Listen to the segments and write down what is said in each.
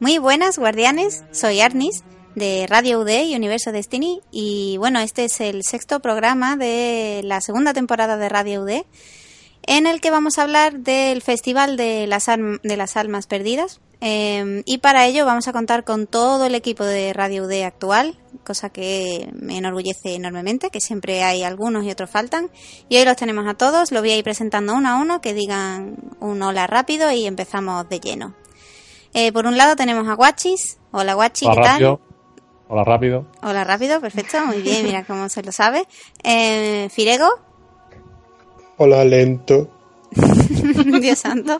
Muy buenas, guardianes. Soy Arnis de Radio UD y Universo Destiny. Y bueno, este es el sexto programa de la segunda temporada de Radio UD, en el que vamos a hablar del Festival de las, de las Almas Perdidas. Em, y para ello vamos a contar con todo el equipo de Radio UD actual, cosa que me enorgullece enormemente, que siempre hay algunos y otros faltan. Y hoy los tenemos a todos, los voy a ir presentando uno a uno, que digan un hola rápido y empezamos de lleno. Eh, por un lado tenemos a Guachis. Hola Guachi, Hola, ¿qué tal? rápido. Hola rápido. Hola rápido, perfecto, muy bien, mira cómo se lo sabe. Eh, Firego, Hola, lento. Dios santo.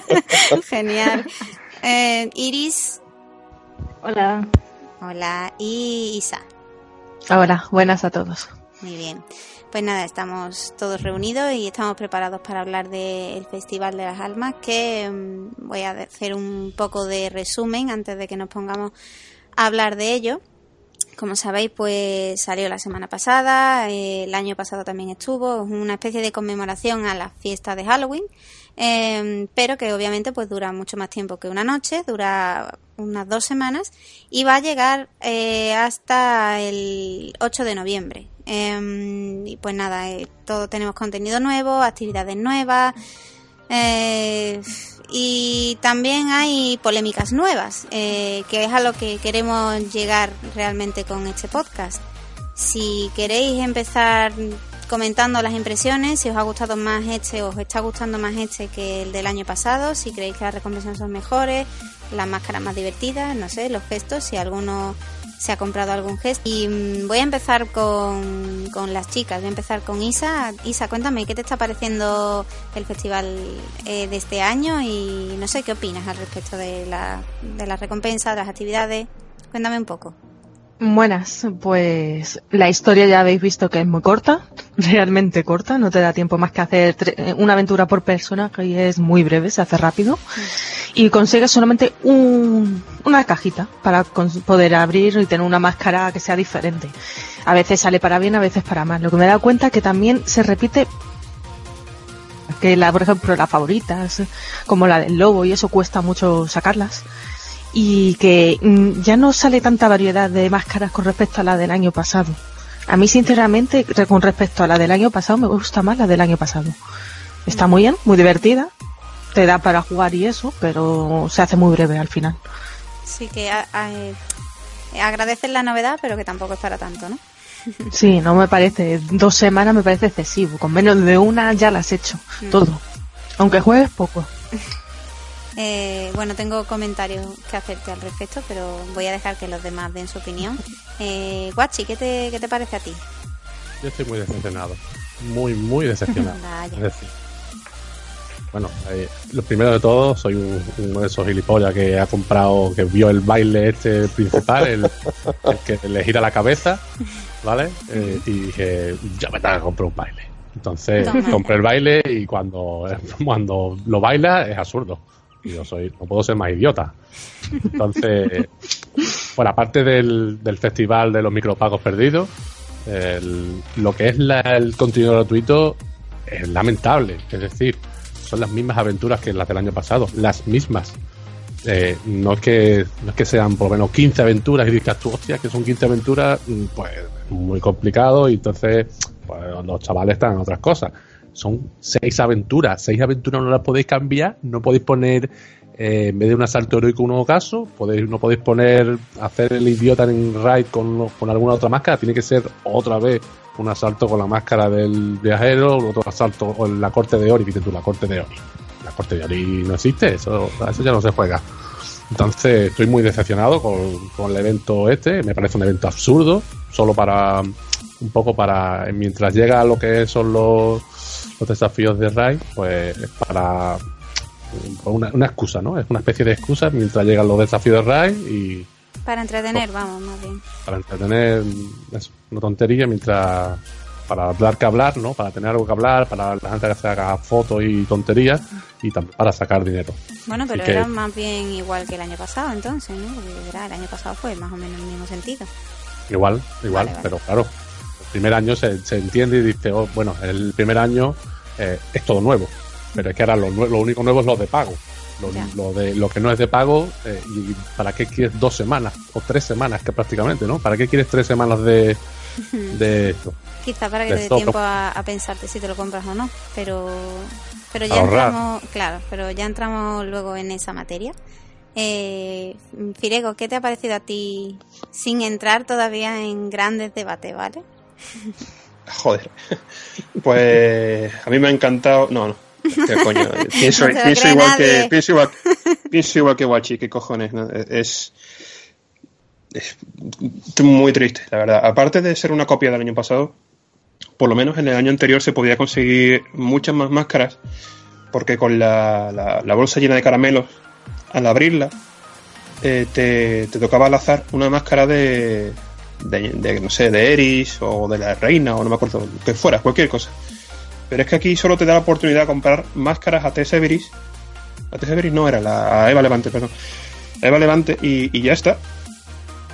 Genial. Eh, Iris, Hola. hola. Y Isa, Hola, buenas a todos. muy bien. Pues nada, estamos todos reunidos y estamos preparados para hablar del Festival de las Almas, que mm, voy a hacer un poco de resumen antes de que nos pongamos a hablar de ello. Como sabéis, pues salió la semana pasada, eh, el año pasado también estuvo, es una especie de conmemoración a la fiesta de Halloween, eh, pero que obviamente pues dura mucho más tiempo que una noche, dura unas dos semanas y va a llegar eh, hasta el 8 de noviembre. Eh, y pues nada, eh, todo tenemos contenido nuevo, actividades nuevas. eh, y también hay polémicas nuevas, eh, que es a lo que queremos llegar realmente con este podcast. Si queréis empezar comentando las impresiones, si os ha gustado más este o os está gustando más este que el del año pasado, si creéis que las recompensas son mejores, las máscaras más divertidas, no sé, los gestos, si alguno se ha comprado algún gesto. Y mm, voy a empezar con, con las chicas, voy a empezar con Isa. Isa, cuéntame, ¿qué te está pareciendo el festival eh, de este año? Y no sé, ¿qué opinas al respecto de la, de las recompensas, de las actividades? Cuéntame un poco. Buenas, pues la historia ya habéis visto que es muy corta, realmente corta, no te da tiempo más que hacer una aventura por personaje y es muy breve, se hace rápido. Y consigues solamente un- una cajita para poder abrir y tener una máscara que sea diferente. A veces sale para bien, a veces para mal. Lo que me he dado cuenta es que también se repite que la, por ejemplo, las favoritas, como la del lobo y eso cuesta mucho sacarlas. Y que mm, ya no sale tanta variedad de máscaras con respecto a la del año pasado. A mí, sinceramente, con respecto a la del año pasado, me gusta más la del año pasado. Está muy bien, muy divertida, te da para jugar y eso, pero se hace muy breve al final. Sí, que a- a- eh, agradeces la novedad, pero que tampoco es para tanto, ¿no? Sí, no me parece, dos semanas me parece excesivo, con menos de una ya las has hecho, Mm. todo. Aunque juegues poco. Eh, bueno, tengo comentarios que hacerte al respecto, pero voy a dejar que los demás den su opinión. Eh, Guachi, ¿qué te, ¿qué te parece a ti? Yo estoy muy decepcionado. Muy, muy decepcionado. Vaya. Es decir, bueno, eh, lo primero de todo, soy un- uno de esos gilipollas que ha comprado, que vio el baile este principal, el, el que le gira la cabeza, ¿vale? Eh, y dije, ya me tengo que comprar un baile. Entonces Toma. compré el baile y cuando, cuando lo baila es absurdo. Y yo soy, no puedo ser más idiota. Entonces, bueno, aparte del, del festival de los micropagos perdidos, lo que es la- el contenido gratuito es lamentable. Es decir, son las mismas aventuras que las del año pasado, las mismas. Eh, no, es que, no es que sean por lo menos 15 aventuras y digas tú, hostia, que son 15 aventuras, mm, pues muy complicado y entonces pues, los chavales están en otras cosas. Son seis aventuras, seis aventuras no las podéis cambiar, no podéis poner eh, en vez de un asalto heroico un ocaso, podéis, no podéis poner hacer el idiota en raid con, con alguna otra máscara, tiene que ser otra vez un asalto con la máscara del viajero, otro asalto con la corte de Ori, dices tú, la corte de Ori. la corte de Ori no existe, eso, eso ya no se juega. Entonces estoy muy decepcionado con, con el evento este, me parece un evento absurdo, solo para un poco para mientras llega lo que son los, los desafíos de Rai, pues es para una, una excusa, ¿no? Es una especie de excusa mientras llegan los desafíos de Rai y Para entretener, vamos, más bien. para entretener es una tontería mientras para dar que hablar, ¿no? Para tener algo que hablar, para la gente que se haga fotos y tonterías y también para sacar dinero. Bueno, pero Así que- era más bien igual que el año pasado, entonces, ¿no? Porque verá, el año pasado fue más o menos el mismo sentido. Igual, igual, Vale, vale. pero claro, el primer año se, se entiende y dice, oh, bueno, el primer año eh, es todo nuevo, pero es que ahora lo, único nuevo es lo de pago. Lo, de lo que no es de pago, eh, y para qué quieres dos semanas o tres semanas, que prácticamente, ¿no? ¿Para qué quieres tres semanas de, de esto? Quizá para que De te dé tiempo a, a pensarte si te lo compras o no, pero pero ya Ahorrar. entramos, claro, pero ya entramos luego en esa materia. Eh, Firego, ¿qué te ha parecido a ti sin entrar todavía en grandes debates, ¿vale? Joder. Pues a mí me ha encantado. No, no. ¿Qué coño? Pienso, No igual nadie. que, pienso, igual, pienso igual que Wachi, ¿qué cojones? no? Es, es muy triste, la verdad. Aparte de ser una copia del año pasado, por lo menos en el año anterior se podía conseguir muchas más máscaras, porque con la, la- la bolsa llena de caramelos, al abrirla, eh, te, te tocaba al azar una máscara de, de, de, no sé, de Eris o de la reina o no me acuerdo, que fuera, cualquier cosa. Pero es que aquí solo te da la oportunidad de comprar máscaras a Tessa Everis. A Tessa Everis no era, la, a Eva Levante, perdón. A Eva Levante y, y ya está.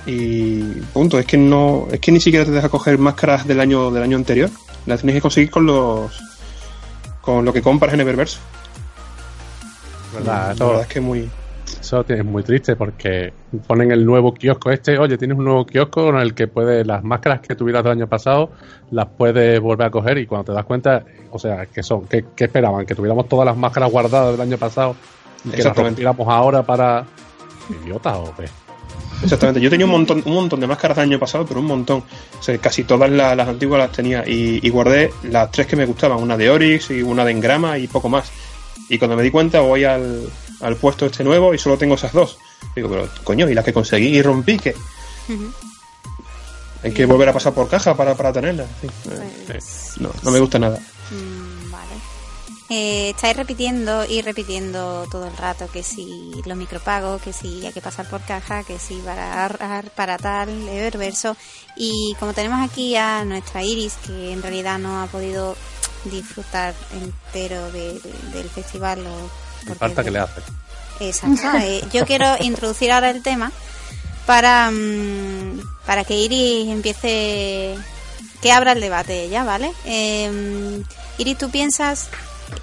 Y punto, es que no, es que ni siquiera te deja coger máscaras del año del año anterior. Las tienes que conseguir con los con lo que compras en Eververse. ¿Verdad? La verdad es que muy Eso es muy triste porque ponen el nuevo kiosco este, oye, tienes un nuevo kiosco con el que puedes, las máscaras que tuvieras del año pasado, las puedes volver a coger y cuando te das cuenta, o sea, que son, que, que esperaban? Que tuviéramos todas las máscaras guardadas del año pasado y que las rompiéramos ahora para... ¿Idiotas o qué? Exactamente, yo tenía un montón, un montón de máscaras del año pasado, pero un montón. O sea, casi todas la- las antiguas las tenía y, y guardé las tres que me gustaban, una de Oryx y una de Engrama y poco más. Y cuando me di cuenta voy al, al puesto este nuevo y solo tengo esas dos. Digo, pero coño, ¿y las que conseguí y rompí? Ujú. Hay que volver a pasar por caja para, para tenerlas. Sí, Pues, no, no me gusta nada. Mm, vale. Eh, estáis repitiendo y repitiendo todo el rato que si los micropagos, que si hay que pasar por caja, que si para para tal, Eververso. Y como tenemos aquí a nuestra Iris, que en realidad no ha podido disfrutar entero de- de- del festival. O Falta que le hace. Exacto. eh, yo quiero introducir ahora el tema para, mm, para que Iris empiece, que abra el debate ella, ¿vale? Eh, Iris, ¿tú piensas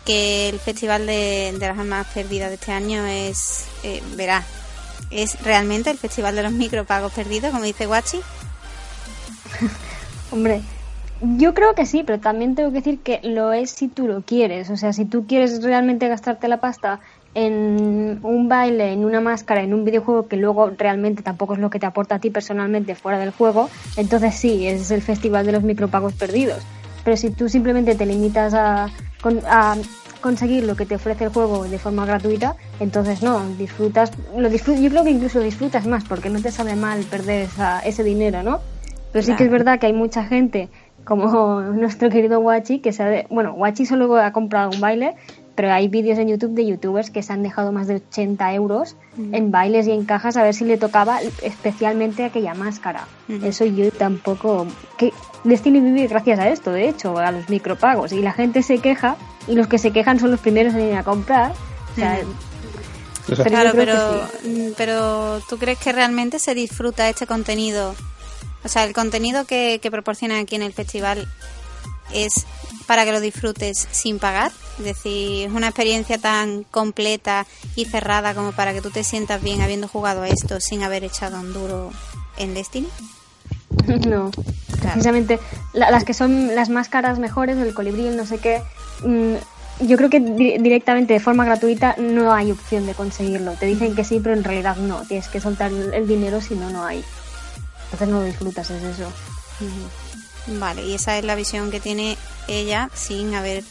que el Festival de, de las Almas Perdidas de este año es, eh, verás, es realmente el Festival de los Micropagos Perdidos, como dice Guachi? Hombre, yo creo que sí, pero también tengo que decir que lo es si tú lo quieres. O sea, si tú quieres realmente gastarte la pasta en un baile, en una máscara, en un videojuego que luego realmente tampoco es lo que te aporta a ti personalmente fuera del juego, entonces sí, es el festival de los micropagos perdidos. Pero si tú simplemente te limitas a, a conseguir lo que te ofrece el juego de forma gratuita, entonces no, disfrutas, lo disfrut- yo creo que incluso disfrutas más porque no te sabe mal perder esa- ese dinero, ¿no? Pero sí que es Claro. verdad que hay mucha gente, como nuestro querido Wachi, que se ha de- bueno, Wachi solo ha comprado un baile, pero hay vídeos en YouTube de youtubers que se han dejado más de 80 euros en bailes y en cajas a ver si le tocaba especialmente aquella máscara. Ujú. Eso yo tampoco... que Destiny vive gracias a esto, de hecho, a los micropagos. Y la gente se queja y los que se quejan son los primeros en ir a comprar. O sea, O sea, Pero claro, pero, mm, pero ¿tú crees que realmente se disfruta este contenido? O sea, el contenido que, que proporcionan aquí en el festival es para que lo disfrutes sin pagar. Es decir, es una experiencia tan completa y cerrada como para que tú te sientas bien habiendo jugado a esto sin haber echado un duro en Destiny. No, precisamente la- las que son las máscaras mejores, el colibrí, el no sé qué, mm, yo creo que di- directamente de forma gratuita no hay opción de conseguirlo. Te dicen que sí, pero en realidad no. Tienes que soltar el dinero si no, no hay. Entonces no disfrutas, es eso. Vale, y esa es la visión que tiene ella sin haber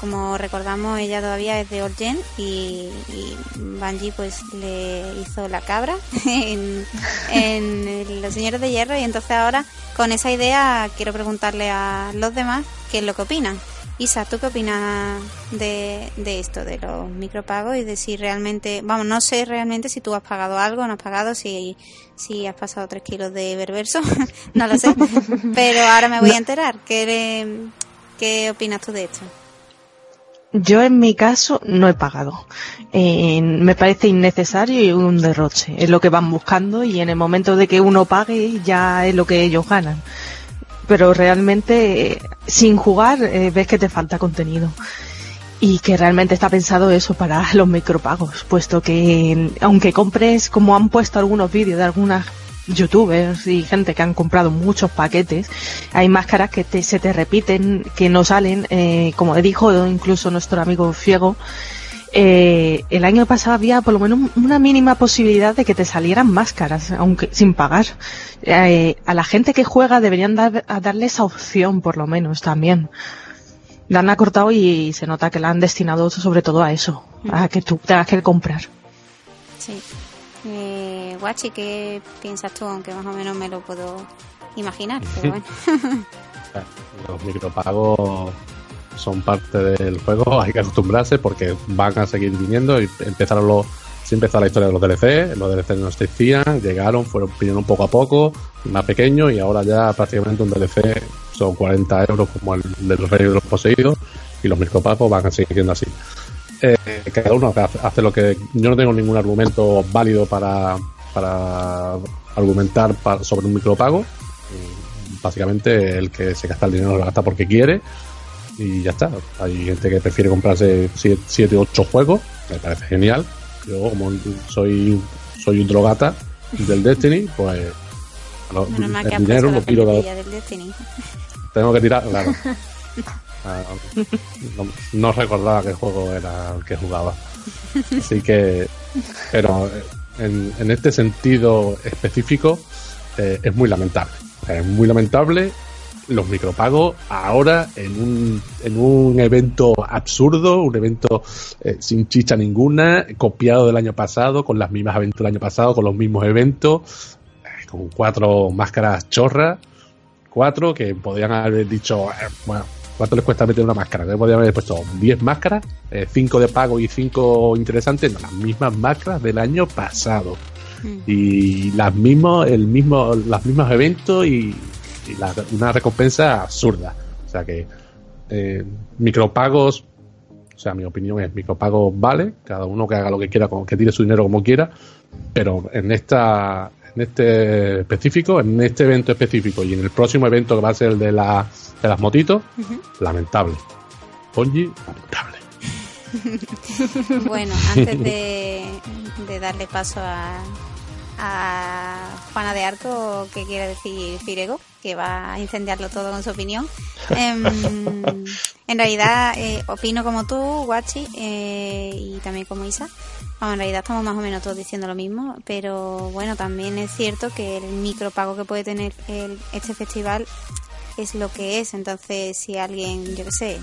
como recordamos, ella todavía es de Orgen y, y Bungie pues le hizo la cabra en, en Los Señores de Hierro y entonces ahora con esa idea quiero preguntarle a los demás qué es lo que opinan. Isa, ¿tú qué opinas de, de esto, de los micropagos y de si realmente, vamos, no sé realmente si tú has pagado algo, no has pagado, si, si has pasado tres kilos de berberso, no lo sé, pero ahora me voy a enterar. ¿Qué, qué opinas tú de esto? Yo en mi caso no he pagado. Eh, me parece innecesario y un derroche. Es lo que van buscando y en el momento de que uno pague ya es lo que ellos ganan. Pero realmente eh, sin jugar eh, ves que te falta contenido. Y que realmente está pensado eso para los micropagos, puesto que aunque compres, como han puesto algunos vídeos de algunas youtubers y gente que han comprado muchos paquetes, hay máscaras que te, se te repiten, que no salen, eh, como dijo incluso nuestro amigo Fiego, eh, el año pasado había por lo menos una mínima posibilidad de que te salieran máscaras, aunque sin pagar. Eh, a la gente que juega deberían dar, a darle esa opción, por lo menos, también. La han acortado y se nota que la han destinado sobre todo a eso, a que tú tengas que comprar. Sí. Eh, Guachi, ¿qué piensas tú? Aunque más o menos me lo puedo imaginar, pero bueno. Los micropagos son parte del juego, hay que acostumbrarse porque van a seguir viniendo y empezaron los sí empezó la historia de los DLC, los DLC no existían, llegaron, fueron pidiendo un poco a poco, más pequeños y ahora ya prácticamente un DLC son 40 euros como el del Rey de los Poseídos y los micropagos van a seguir siendo así. Eh, cada uno hace lo que yo no tengo ningún argumento válido para, para argumentar sobre un micropago. Básicamente el que se gasta el dinero lo gasta porque quiere y ya está. Hay gente que prefiere comprarse 7 o 8 juegos, me parece genial. Yo, como soy, soy un drogata del Destiny, pues el dinero lo tiro. Tengo que tirar, claro. Ah, no, recordaba qué juego era el que jugaba. Así que, pero en, en este sentido específico eh, es muy lamentable. Es muy lamentable los micropagos ahora en un, en un evento absurdo, un evento eh, sin chicha ninguna, copiado del año pasado, con las mismas aventuras del año pasado, con los mismos eventos, eh, con cuatro máscaras chorras, cuatro que podrían haber dicho, eh, bueno, ¿cuánto les cuesta meter una máscara? Que podrían haber puesto 10 máscaras, 5 de pago y 5 interesantes, no, las mismas máscaras del año pasado. Mm. Y las mismos, el mismo, los mismos eventos y una recompensa absurda. O sea que eh, micropagos, o sea, mi opinión es micropagos vale, cada uno que haga lo que quiera, que tire su dinero como quiera, pero en esta en este específico, en este evento específico y en el próximo evento que va a ser el de, la, de las motitos, lamentable. Ponji, lamentable. bueno, antes de, de darle paso a, a Juana de Arco, ¿qué quiere decir Firego? que va a incendiarlo todo con su opinión. Em, en realidad, eh, opino como tú, Guachi, eh, y también como Isa. en realidad estamos más o menos todos diciendo lo mismo, pero bueno, también es cierto que el micropago que puede tener este festival es lo que es. Entonces, si alguien, yo qué sé,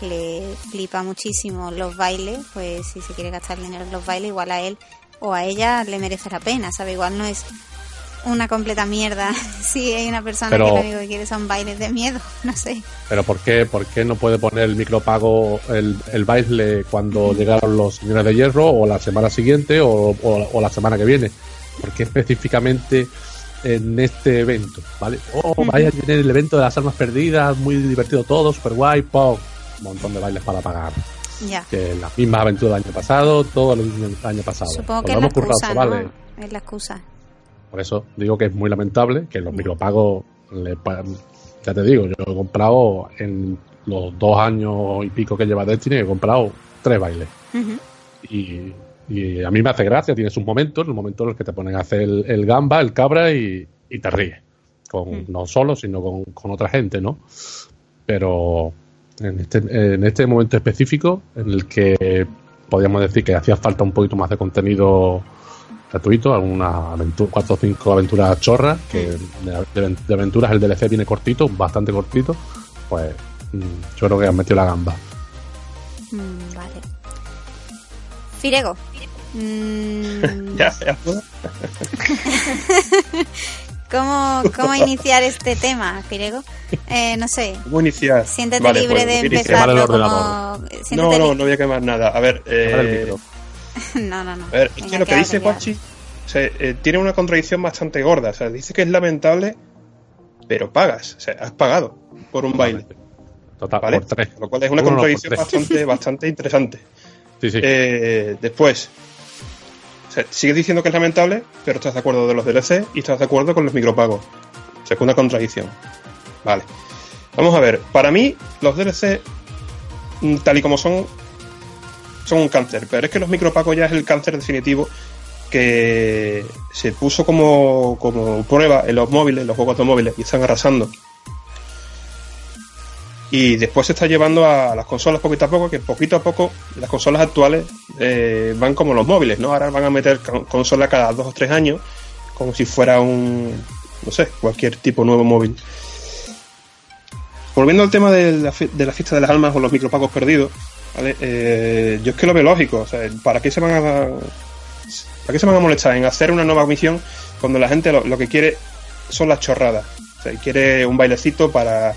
le flipa muchísimo los bailes, pues si se quiere gastar dinero en los bailes, igual a él o a ella le merece la pena, ¿sabe? Igual no es una completa mierda si hay una persona que lo único que quiere son bailes de miedo, no sé. Pero ¿por qué, por qué no puede poner el micropago, el, el baile cuando llegaron los señores de hierro o la semana siguiente o, o, la semana que viene? ¿Por qué específicamente en este evento? ¿Vale? Oh, vaya a tener el evento de las armas perdidas, muy divertido todo, super guay, pop, un montón de bailes para pagar. Ya. Que las mismas aventuras del año pasado, todo el año pasado. Supongo que es la, excusa, ¿no? es la excusa. Por eso digo que es muy lamentable que los micropagos, ya te digo, yo he comprado en los dos años y pico que lleva Destiny, he comprado tres bailes. y, a mí me hace gracia, tienes un momento, en el momento en el que te ponen a hacer el, gamba, el cabra y, te ríes. Con, No solo, sino con, otra gente, ¿no? Pero en este, en este momento específico, en el que podríamos decir que hacía falta un poquito más de contenido gratuito, algunas aventura, cuatro o cinco aventuras chorras, que de, aventuras el DLC viene cortito, bastante cortito, pues mm, yo creo que han metido la gamba. Mm, vale. Firego. Mm, Ya, ya. ¿Cómo, ¿Cómo iniciar este tema, Firego? Eh, no sé. ¿Cómo iniciar? Siéntete Vale, libre pues, de empezarlo como. No, no, no voy a quemar nada. A ver, eh, micro. no, no, no. a ver es Venga, que lo que dice. Guachi o sea, eh, tiene una contradicción bastante gorda. O sea, dice que es lamentable, pero pagas. O sea, has pagado por un baile. Total, ¿Vale? por tres. Lo cual es una Uno, contradicción bastante, bastante interesante. Sí, sí. Eh, después, o sigues diciendo que es lamentable, pero estás de acuerdo de los DLC y estás de acuerdo con los micropagos. O contradicción. Vale. Vamos a ver. Para mí, los DLC, mm, tal y como son, son un cáncer. Pero es que los micropagos ya es el cáncer definitivo que se puso como, como prueba en los móviles, en los juegos de móviles, y están arrasando. Y después se está llevando a las consolas poquito a poco, que poquito a poco las consolas actuales eh, van como los móviles, ¿no? Ahora van a meter con- consola cada dos o tres años, como si fuera un, no sé, cualquier tipo nuevo móvil. Volviendo al tema de la, de la fiesta de las almas o los micropagos perdidos, ¿vale? Eh, yo es que lo veo lógico, o sea, ¿para qué se van a ¿para qué se van a molestar en hacer una nueva misión cuando la gente lo, lo que quiere son las chorradas? O sea, quiere un bailecito para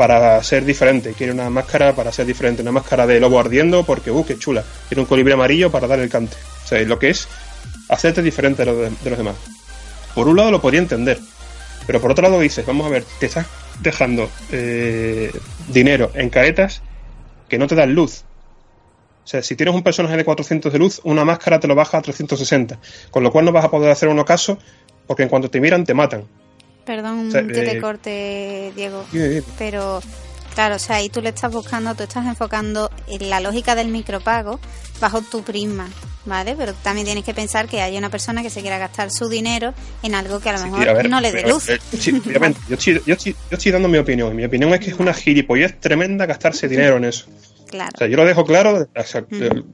para ser diferente, quiere una máscara para ser diferente, una máscara de lobo ardiendo porque, uh, qué chula, quiere un colibrí amarillo para dar el cante. O sea, lo que es hacerte diferente de los, de los demás. Por un lado lo podría entender, pero por otro lado dices, vamos a ver, te estás dejando eh, dinero en caretas que no te dan luz. O sea, si tienes un personaje de 400 de luz, una máscara te lo baja a 360, con lo cual no vas a poder hacer uno caso porque en cuanto te miran te matan. Perdón O sea, que te eh, corte, Diego. Pero, claro, o sea, ahí tú le estás buscando, tú estás enfocando en la lógica del micropago bajo tu prisma, ¿vale? Pero también tienes que pensar que hay una persona que se quiera gastar su dinero en algo que a lo Sí, mejor a ver, no le dé pero, luz. eh, sí, obviamente, yo, estoy, yo, estoy, yo estoy dando mi opinión. y Mi opinión es que es una gilipollez tremenda gastarse dinero en eso. Claro. O sea, yo lo dejo claro. o sea, Ujú.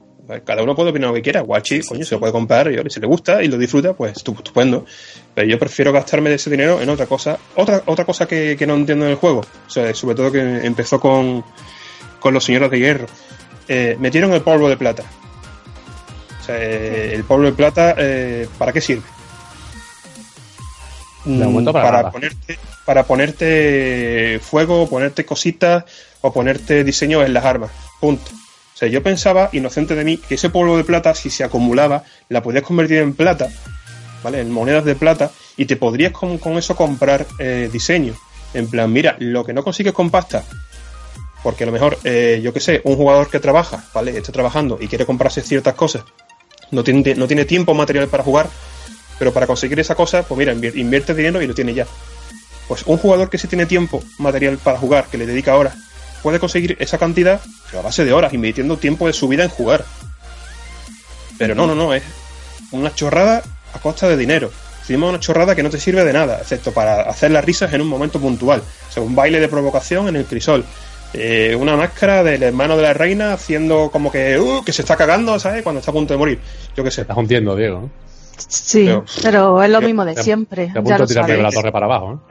Cada uno puede opinar lo que quiera. Guachi, coño, se lo puede comprar. Y si le gusta y lo disfruta, pues estu- estupendo. Pero yo prefiero gastarme ese dinero en otra cosa. Otra otra cosa que, que no entiendo en el juego. O sea, sobre todo que empezó con, con los señores de hierro. Eh, metieron el polvo de plata. O sea, eh, el polvo de plata, eh, ¿para qué sirve? Mm, para para ponerte para ponerte fuego, ponerte cositas o ponerte diseño en las armas. Punto. O sea, yo pensaba, inocente de mí, que ese polvo de plata, si se acumulaba, la podías convertir en plata, ¿vale? En monedas de plata, y te podrías con, con eso comprar eh, diseño. En plan, mira, lo que no consigues con pasta, porque a lo mejor, eh, yo qué sé, un jugador que trabaja, ¿vale? Está trabajando y quiere comprarse ciertas cosas, no tiene, no tiene tiempo material para jugar, pero para conseguir esa cosa, pues mira, invier- invierte dinero y lo tiene ya. Pues un jugador que sí tiene tiempo material para jugar, que le dedica horas, puede conseguir esa cantidad a base de horas, invirtiendo tiempo de su vida en jugar. Pero no, no, no, es una chorrada a costa de dinero. Encima una chorrada que no te sirve de nada, excepto para hacer las risas en un momento puntual. O sea, un baile de provocación en el crisol. Eh, una máscara del hermano de la reina haciendo como que, uh, que se está cagando, ¿sabes? Cuando está a punto de morir. Yo qué sé. Estás hundiendo, Diego. Sí, Pero- pero es lo Te- mismo de te- siempre. Te a Ya punto lo de tirarme de la torre para abajo,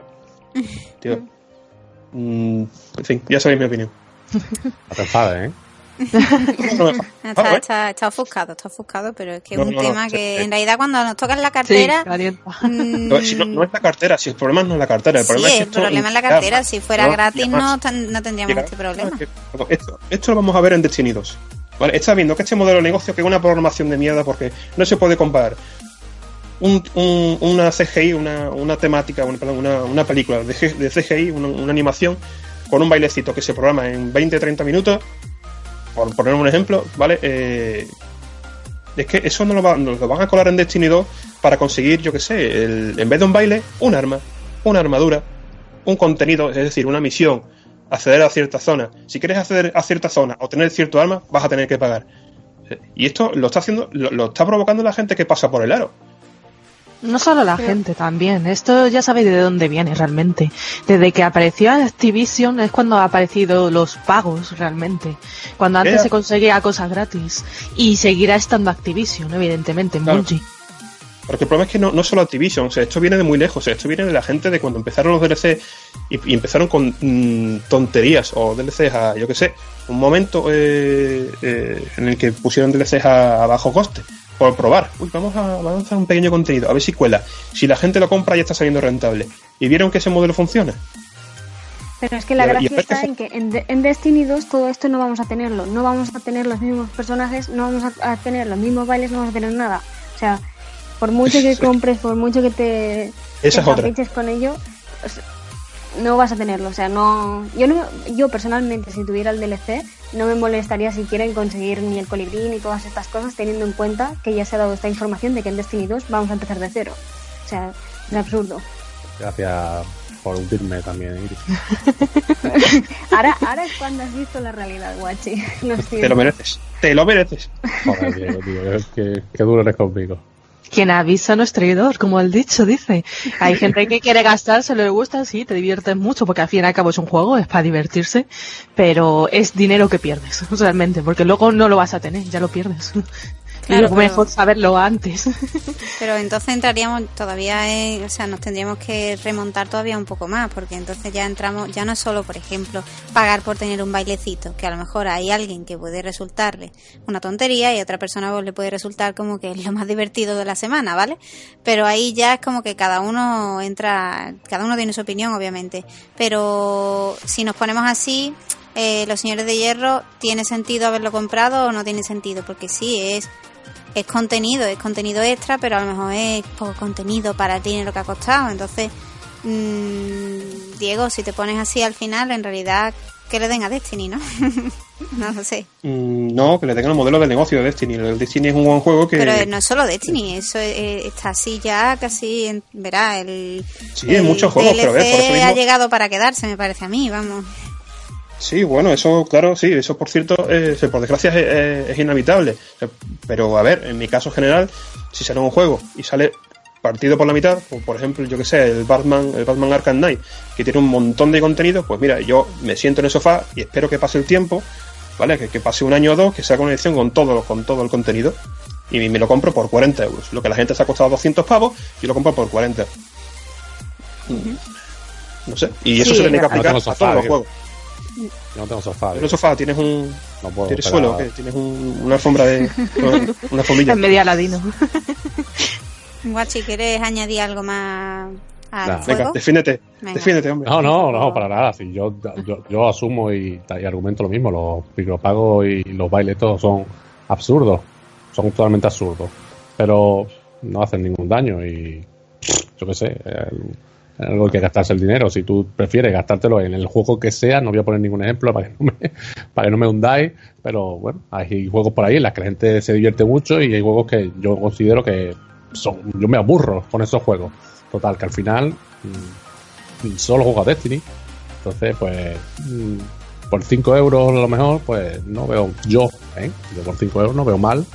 ¿eh? Tío. Mm, en fin, ya sabéis mi opinión. No te enfades, ¿eh? No, Está, ah, ¿eh? está, está ofuscado, está ofuscado, pero es que es No, un no, tema que sí. en realidad cuando nos tocan la cartera... mm, No, si no, no es la cartera, si el problema no es la cartera, el sí, problema es que el esto- problema es la cartera. Si fuera No, gratis además- no, tendríamos este problema. Esto, esto lo vamos a ver en Destiny 2. ¿vale? Está viendo que este modelo de negocio que es una programación de mierda porque no se puede comparar un, un- una CGI, una, una temática, una, una, película de, CGI, una, animación con un bailecito que se programa en 20-30 minutos, por poner un ejemplo, ¿vale? Eh, es que eso no lo, va- lo van a colar en Destiny 2 para conseguir, yo que sé, el- en vez de un baile, un arma, una armadura, un contenido, es decir, una misión, acceder a cierta zona. Si quieres acceder a cierta zona o tener cierto arma, vas a tener que pagar. Y esto lo está haciendo, lo está provocando la gente que pasa por el aro. No solo la gente también. Esto ya sabéis de dónde viene realmente. Desde que apareció Activision es cuando han aparecido los pagos realmente. Cuando antes se conseguía cosas gratis. Y seguirá estando Activision, evidentemente, en Claro. Bungie. Porque el problema es que no, no solo Activision, o sea, esto viene de muy lejos, o sea, esto viene de la gente de cuando empezaron los DLC y, y empezaron con mm, tonterías o DLCs a, yo qué sé, un momento eh, eh, en el que pusieron DLCs a, a bajo coste por probar. Uy, vamos a, vamos a lanzar un pequeño contenido, a ver si cuela. Si la gente lo compra ya está saliendo rentable. ¿Y vieron que ese modelo funciona? Pero es que la gracia está en que en, De- en Destiny 2 todo esto no vamos a tenerlo. No vamos a tener los mismos personajes, no vamos a, a tener los mismos bailes, no vamos a tener nada. O sea, por mucho que compres, por mucho que te, Esa te es otra. capriches con ello, no vas a tenerlo. O sea, no. Yo no, yo personalmente, si tuviera el DLC, no me molestaría si quieren conseguir ni el colibrí ni todas estas cosas, teniendo en cuenta que ya se ha dado esta información de que en Destiny 2 vamos a empezar de cero. O sea, es absurdo. Gracias por hundirme también, Iris. Ahora, ahora es cuando has visto la realidad, guachi. Te lo mereces. Te lo mereces. Joder, Diego, tío, que, que duro eres conmigo. Quien avisa no es traidor, como el dicho dice. Hay gente que quiere gastar, se le gusta, sí, te diviertes mucho, porque al fin y al cabo es un juego, es para divertirse, pero es dinero que pierdes, realmente, porque luego no lo vas a tener, ya lo pierdes. Claro, pero- mejor saberlo antes. Pero entonces entraríamos todavía, en- o sea, nos tendríamos que remontar todavía un poco más, porque entonces ya entramos, ya no es solo, por ejemplo, pagar por tener un bailecito, que a lo mejor hay alguien que puede resultarle una tontería y a otra persona pues, le puede resultar como que es lo más divertido de la semana, ¿vale? Pero ahí ya es como que cada uno entra, cada uno tiene su opinión, obviamente. Pero si nos ponemos así, eh, los señores de hierro, ¿tiene sentido haberlo comprado o no tiene sentido? Porque sí, es es contenido, es contenido extra, pero a lo mejor es poco contenido para el dinero que ha costado. Entonces, mm, Diego, si te pones así al final, en realidad, que le den a Destiny, ¿no? no lo sé. Mm, no, que le tengan el modelo de negocio de Destiny. El Destiny es un buen juego que. Pero no es solo Destiny, eso eh, está así ya casi, en, verá, el, Sí, en muchos juegos, pero ver, por eso DLC ha mismo- llegado para quedarse, me parece a mí, vamos. Sí, bueno, eso, claro, sí, eso por cierto, eh, por desgracia es, es- es inevitable. Pero a ver, en mi caso general, si sale un juego y sale partido por la mitad, o por ejemplo, yo que sé, el Batman, el Batman Arkham Knight, que tiene un montón de contenido, pues mira, yo me siento en el sofá y espero que pase el tiempo, ¿vale? Que, que pase un año o dos, que sea edición con todo, con todo el contenido. Y me lo compro por 40 euros. Lo que a la gente se ha costado 200 pavos, yo lo compro por 40. No sé. Y eso Sí, se tiene que no aplicar a todos los juegos. Yo no tengo sofá. El Diego. sofá tienes un, No puedo ¿Tienes suelo? ¿Qué? ¿Tienes un- una alfombra de. una, alfombrilla? en medio ladino. Guachi, ¿quieres añadir algo más al Nah. Venga, defiéndete. Venga. Defiéndete, hombre. No, no, no, para nada. Si yo, yo, yo asumo y, y argumento lo mismo. Los micropagos y los bailes todos son absurdos. Son totalmente absurdos. Pero no hacen ningún daño y yo qué sé. el- algo que gastarse el dinero. Si tú prefieres gastártelo en el juego que sea, no voy a poner ningún ejemplo para que no me, para que no me hundáis. Pero bueno, hay juegos por ahí en los que la gente se divierte mucho y hay juegos que yo considero que son. Yo me aburro con esos juegos. Total, que al final. mm, solo juego a Destiny. Entonces, pues, mm, por 5 euros a lo mejor, pues no veo yo, ¿eh? Yo por 5 euros no veo mal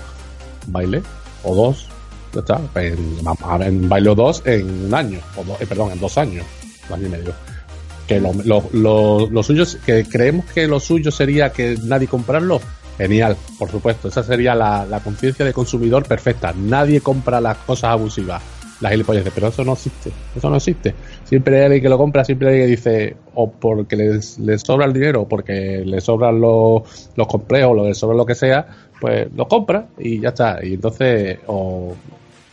baile o dos. Ya está. En, vamos a ver, en baile o dos en un año, o do- eh, perdón, en dos años, un año y medio. Que lo, lo, lo, lo suyo, que creemos que lo suyo sería que nadie comprarlo. Genial, por supuesto. Esa sería la, la conciencia de consumidor perfecta. Nadie compra las cosas abusivas las gilipolleces, pero eso no existe, eso no existe. Siempre hay alguien que lo compra, siempre hay alguien que dice, o porque les sobra el dinero, o porque le sobran los, los complejos, o les sobra lo que sea, pues lo compra y ya está. Y entonces, o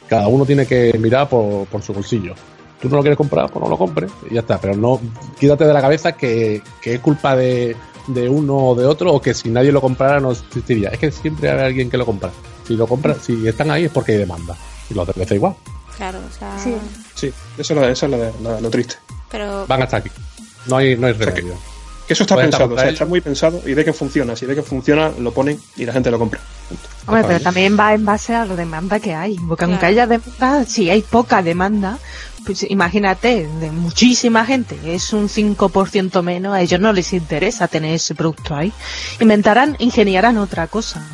cada uno tiene que mirar por, por su bolsillo. Tú no lo quieres comprar, pues no lo compres y ya está. Pero no, quítate de la cabeza que, que es culpa de, de uno o de otro, o que si nadie lo comprara no existiría. Es que siempre hay alguien que lo compra. Si lo compra, si están ahí es porque hay demanda. Y los DLC igual. Claro, o sea, Sí. Sí, eso es, lo, eso es lo, lo- lo triste. pero Van hasta aquí. No hay, no hay sea que- remedio. Que eso está pensado, o sea, está muy pensado y ve que funciona. Si ve que funciona, lo ponen y la gente lo compra. Hombre, pero también va en base a la demanda que hay. Porque aunque Claro. haya demanda, si hay poca demanda, pues imagínate, de muchísima gente, es un 5% menos, a ellos no les interesa tener ese producto ahí. Inventarán, ingeniarán otra cosa.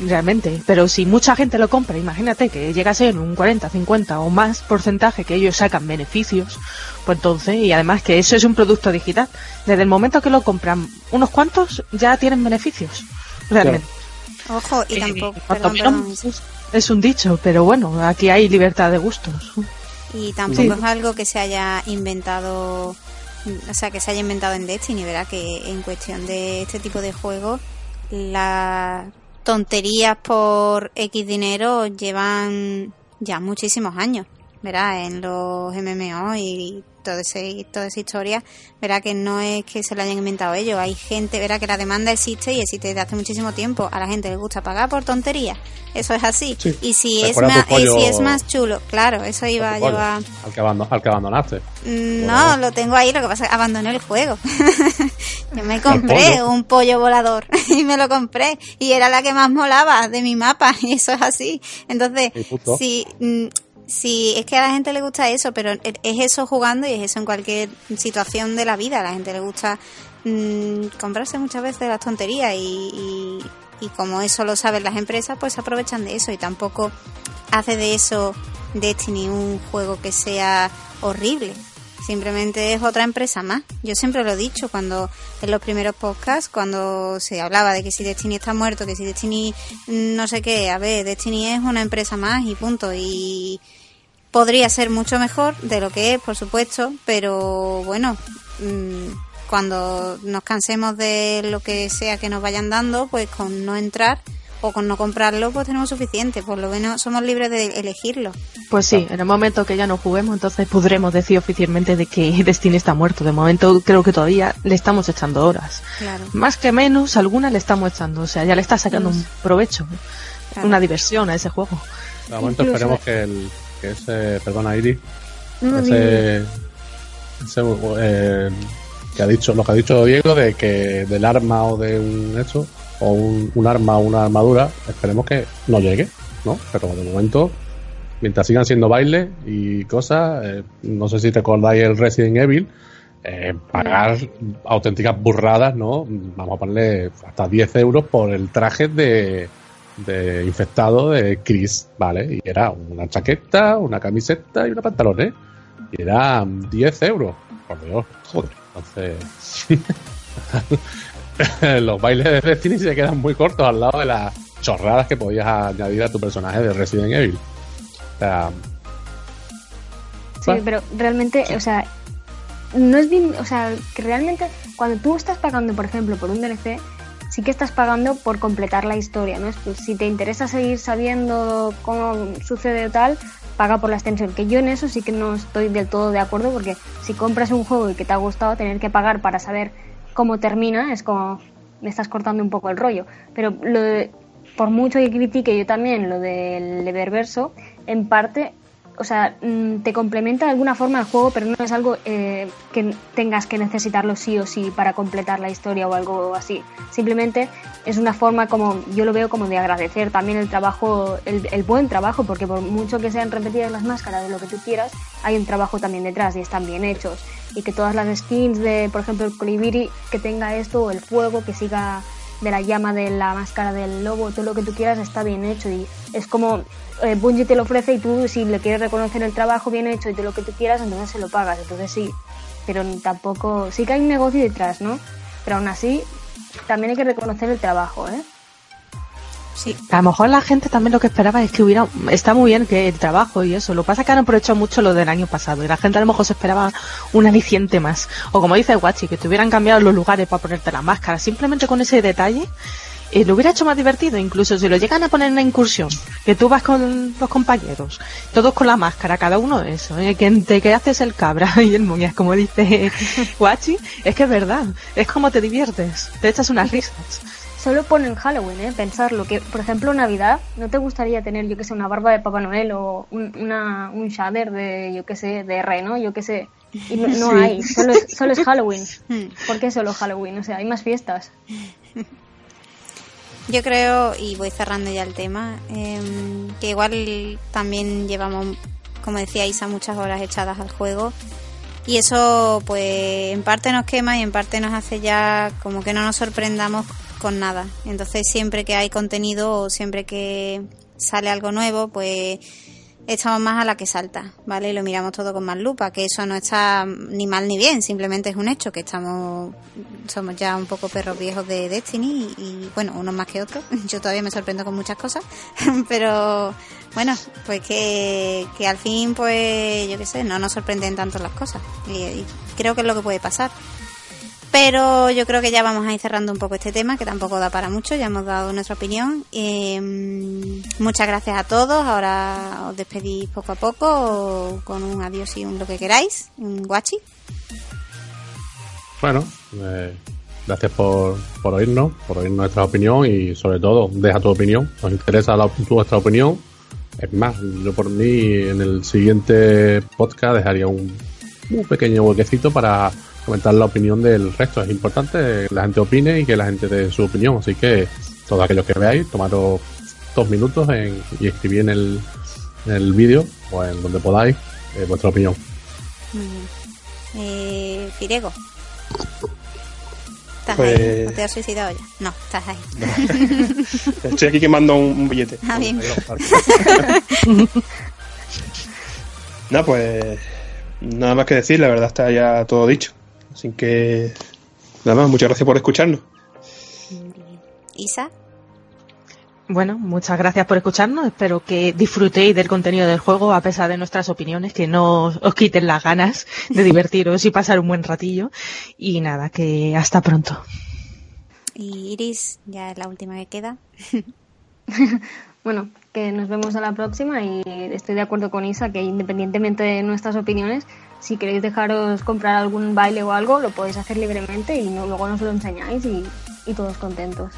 Realmente, pero si mucha gente lo compra, imagínate que llega a ser un 40, 50 o más porcentaje que ellos sacan beneficios, pues entonces, y además que eso es un producto digital, desde el momento que lo compran unos cuantos ya tienen beneficios, realmente. Ojo, y Eh, tampoco, perdón, perdón, es- un dicho, pero bueno, aquí hay libertad de gustos. Y tampoco Sí. es algo que se haya inventado, o sea, que se haya inventado en Destiny, verá que en cuestión de este tipo de juegos, las tonterías por X dinero llevan ya muchísimos años, verá, en los MMO y todo ese, toda esa historia, verá que no es que se lo hayan inventado ellos, hay gente, verá que la demanda existe y existe desde hace muchísimo tiempo, a la gente le gusta pagar por tonterías, eso es así, Sí. y si es, más, y si es más chulo, claro, eso iba a llevar... al, que al que abandonaste. Mm, No, Bueno. lo tengo ahí, lo que pasa es que abandoné el juego. Yo me compré pollo? un pollo volador y me lo compré y era la que más molaba de mi mapa y eso es así. Entonces, si, si es que a la gente le gusta eso, pero es eso jugando y es eso en cualquier situación de la vida. A la gente le gusta mm, comprarse muchas veces las tonterías y, y, y como eso lo saben las empresas, pues aprovechan de eso y tampoco hace de eso Destiny un juego que sea horrible. Simplemente es otra empresa más. Yo siempre lo he dicho cuando en los primeros podcasts, cuando se hablaba de que si Destiny está muerto, que si Destiny mm, no sé qué, a ver, Destiny es una empresa más y punto. Y podría ser mucho mejor de lo que es, por supuesto, pero bueno, mm, cuando nos cansemos de lo que sea que nos vayan dando, pues con no entrar o con no comprarlo, pues tenemos suficiente. Por lo menos somos libres de elegirlo. Pues sí, en el momento que ya no juguemos, entonces podremos decir oficialmente de que Destiny está muerto. De momento creo que todavía le estamos echando horas. Claro. Más que menos, alguna le estamos echando. O sea, ya le está sacando un provecho, Claro. una diversión a ese juego. De momento Incluso- esperemos que, el, que ese, perdona Iris, No, ese, ese, eh, que ha dicho, lo que ha dicho Diego de que del arma o de un hecho, o un, un arma o una armadura, esperemos que no llegue, ¿no? Pero de momento, mientras sigan siendo bailes y cosas, eh, no sé si recordáis el Resident Evil, eh, pagar auténticas burradas, ¿no? Vamos a ponerle hasta 10 euros por el traje de, de infectado de Chris, ¿vale? Y era una chaqueta, una camiseta y una pantalones. Y eran 10 euros. Por Dios. Joder. Entonces, los bailes de Destiny se quedan muy cortos al lado de las chorradas que podías añadir a tu personaje de Resident Evil. O sea, Sí, pero realmente, o sea, no es bien, o sea, que realmente cuando tú estás pagando, por ejemplo, por un DLC, sí que estás pagando por completar la historia, ¿no? Si te interesa seguir sabiendo cómo sucede tal, paga por la extensión. Que yo en eso sí que no estoy del todo de acuerdo, porque si compras un juego y que te ha gustado, tener que pagar para saber cómo termina es como me estás cortando un poco el rollo. Pero lo de- por mucho que critique yo también lo del Eververso, en parte, o sea, mm, te complementa de alguna forma el juego, pero no es algo eh, que tengas que necesitarlo sí o sí para completar la historia o algo así. Simplemente es una forma como, yo lo veo como de agradecer también el trabajo, el, el buen trabajo, porque por mucho que sean repetidas las máscaras de lo que tú quieras, hay un trabajo también detrás y están bien hechos. Y que todas las skins de, por ejemplo, el colibrí que tenga esto, o el fuego que siga de la llama de la máscara del lobo, todo lo que tú quieras está bien hecho y es como eh, Bungie te lo ofrece y tú si le quieres reconocer el trabajo bien hecho y todo lo que tú quieras, entonces se lo pagas, entonces sí, pero tampoco, sí que hay un negocio detrás, ¿no? Pero aún así también hay que reconocer el trabajo, ¿eh? Sí. A lo mejor la gente también lo que esperaba es que hubiera, está muy bien que el trabajo y eso, lo que pasa es que han aprovechado mucho lo del año pasado y la gente a lo mejor se esperaba un aliciente más. O como dice Guachi, que te hubieran cambiado los lugares para ponerte la máscara, simplemente con ese detalle. Eh, lo hubiera hecho más divertido, incluso si lo llegan a poner en una incursión, que tú vas con los compañeros, todos con la máscara, cada uno eso, ¿eh? que, te, que haces el cabra y el moñas, como dice Guachi, es que es verdad, es como te diviertes, te echas unas risas. Solo ponen Halloween, ¿eh? Pensarlo, que por ejemplo Navidad, ¿no te gustaría tener, yo que sé, una barba de Papá Noel o un, una, un shader de, yo que sé, de reno, yo que sé? Y no, no Sí. hay, solo es, solo es Halloween. Hmm. ¿Por qué solo Halloween? O sea, hay más fiestas. Yo creo, y voy cerrando ya el tema, em, que igual también llevamos, como decía Isa, muchas horas echadas al juego. Y eso, pues, en parte nos quema y en parte nos hace ya como que no nos sorprendamos con nada. Entonces, siempre que hay contenido o siempre que sale algo nuevo, pues echamos más a la que salta, ¿vale? Y lo miramos todo con más lupa, que eso no está ni mal ni bien, simplemente es un hecho, que estamos, somos ya un poco perros viejos de Destiny y, bueno, unos más que otros. Yo todavía me sorprendo con muchas cosas, pero bueno, pues que, que al fin, pues yo qué sé, no nos sorprenden tanto las cosas y creo que es lo que puede pasar. Pero yo creo que ya vamos a ir cerrando un poco este tema, que tampoco da para mucho, ya hemos dado nuestra opinión. Eh, muchas gracias a todos, ahora os despedís poco a poco con un adiós y un lo que queráis, un guachi. Bueno, eh, gracias por, por oírnos, por oír nuestra opinión y sobre todo, deja tu opinión, nos interesa la, vuestra opinión. Es más, yo por mí en el siguiente podcast dejaría un, un pequeño huequecito para comentar la opinión del resto. Es importante que la gente opine y que la gente dé su opinión. Así que todos aquellos que veáis, tomaros dos minutos en, y escribir en el, en el vídeo o en donde podáis eh, vuestra opinión. Muy bien. Eh, Firego. ¿Estás Pues- ahí? ¿O te has suicidado ya? No, estás ahí. Estoy aquí quemando un, un billete. Ah, bien. Nada, pues nada más que decir, la verdad está ya todo dicho. Así que nada más, muchas gracias por escucharnos. Isa. Bueno, muchas gracias por escucharnos. Espero que disfrutéis del contenido del juego a pesar de nuestras opiniones, que no os quiten las ganas de divertiros y pasar un buen ratillo. Y nada, que hasta pronto. Y Iris, ya es la última que queda. Bueno, que nos vemos a la próxima y estoy de acuerdo con Isa que independientemente de nuestras opiniones, si queréis dejaros comprar algún baile o algo, lo podéis hacer libremente y no- luego nos lo enseñáis y, y todos contentos.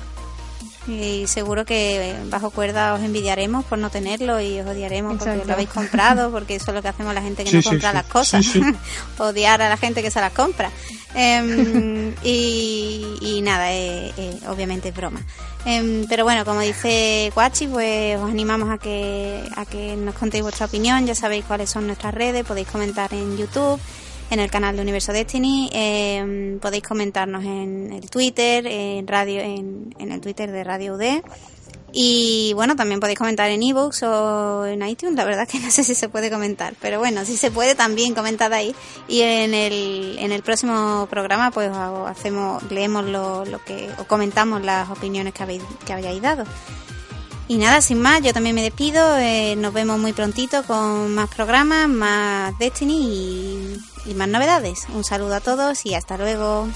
Y seguro que bajo cuerda os envidiaremos por no tenerlo y os odiaremos porque Exacto. lo habéis comprado, porque eso es lo que hacemos la gente que Sí, no sí, compra sí. las cosas. Odiar a la gente que se las compra. Em, y, y nada, eh, eh, obviamente es broma. Em, pero bueno, como dice Guachi, pues os animamos a que, a que nos contéis vuestra opinión. Ya sabéis cuáles son nuestras redes, podéis comentar en YouTube en el canal de Universo Destiny. eh, podéis comentarnos en el Twitter, en radio, en, en el Twitter de Radio UD. Y bueno, también podéis comentar en ebooks o en iTunes. La verdad que no sé si se puede comentar, pero bueno, si se puede también comentad ahí. Y en el, en el próximo programa, pues hacemos, leemos lo, lo que, o comentamos las opiniones que habéis, que hayáis dado. Y nada, sin más, yo también me despido. eh, nos vemos muy prontito con más programas, más Destiny y, y más novedades. Un saludo a todos y hasta luego.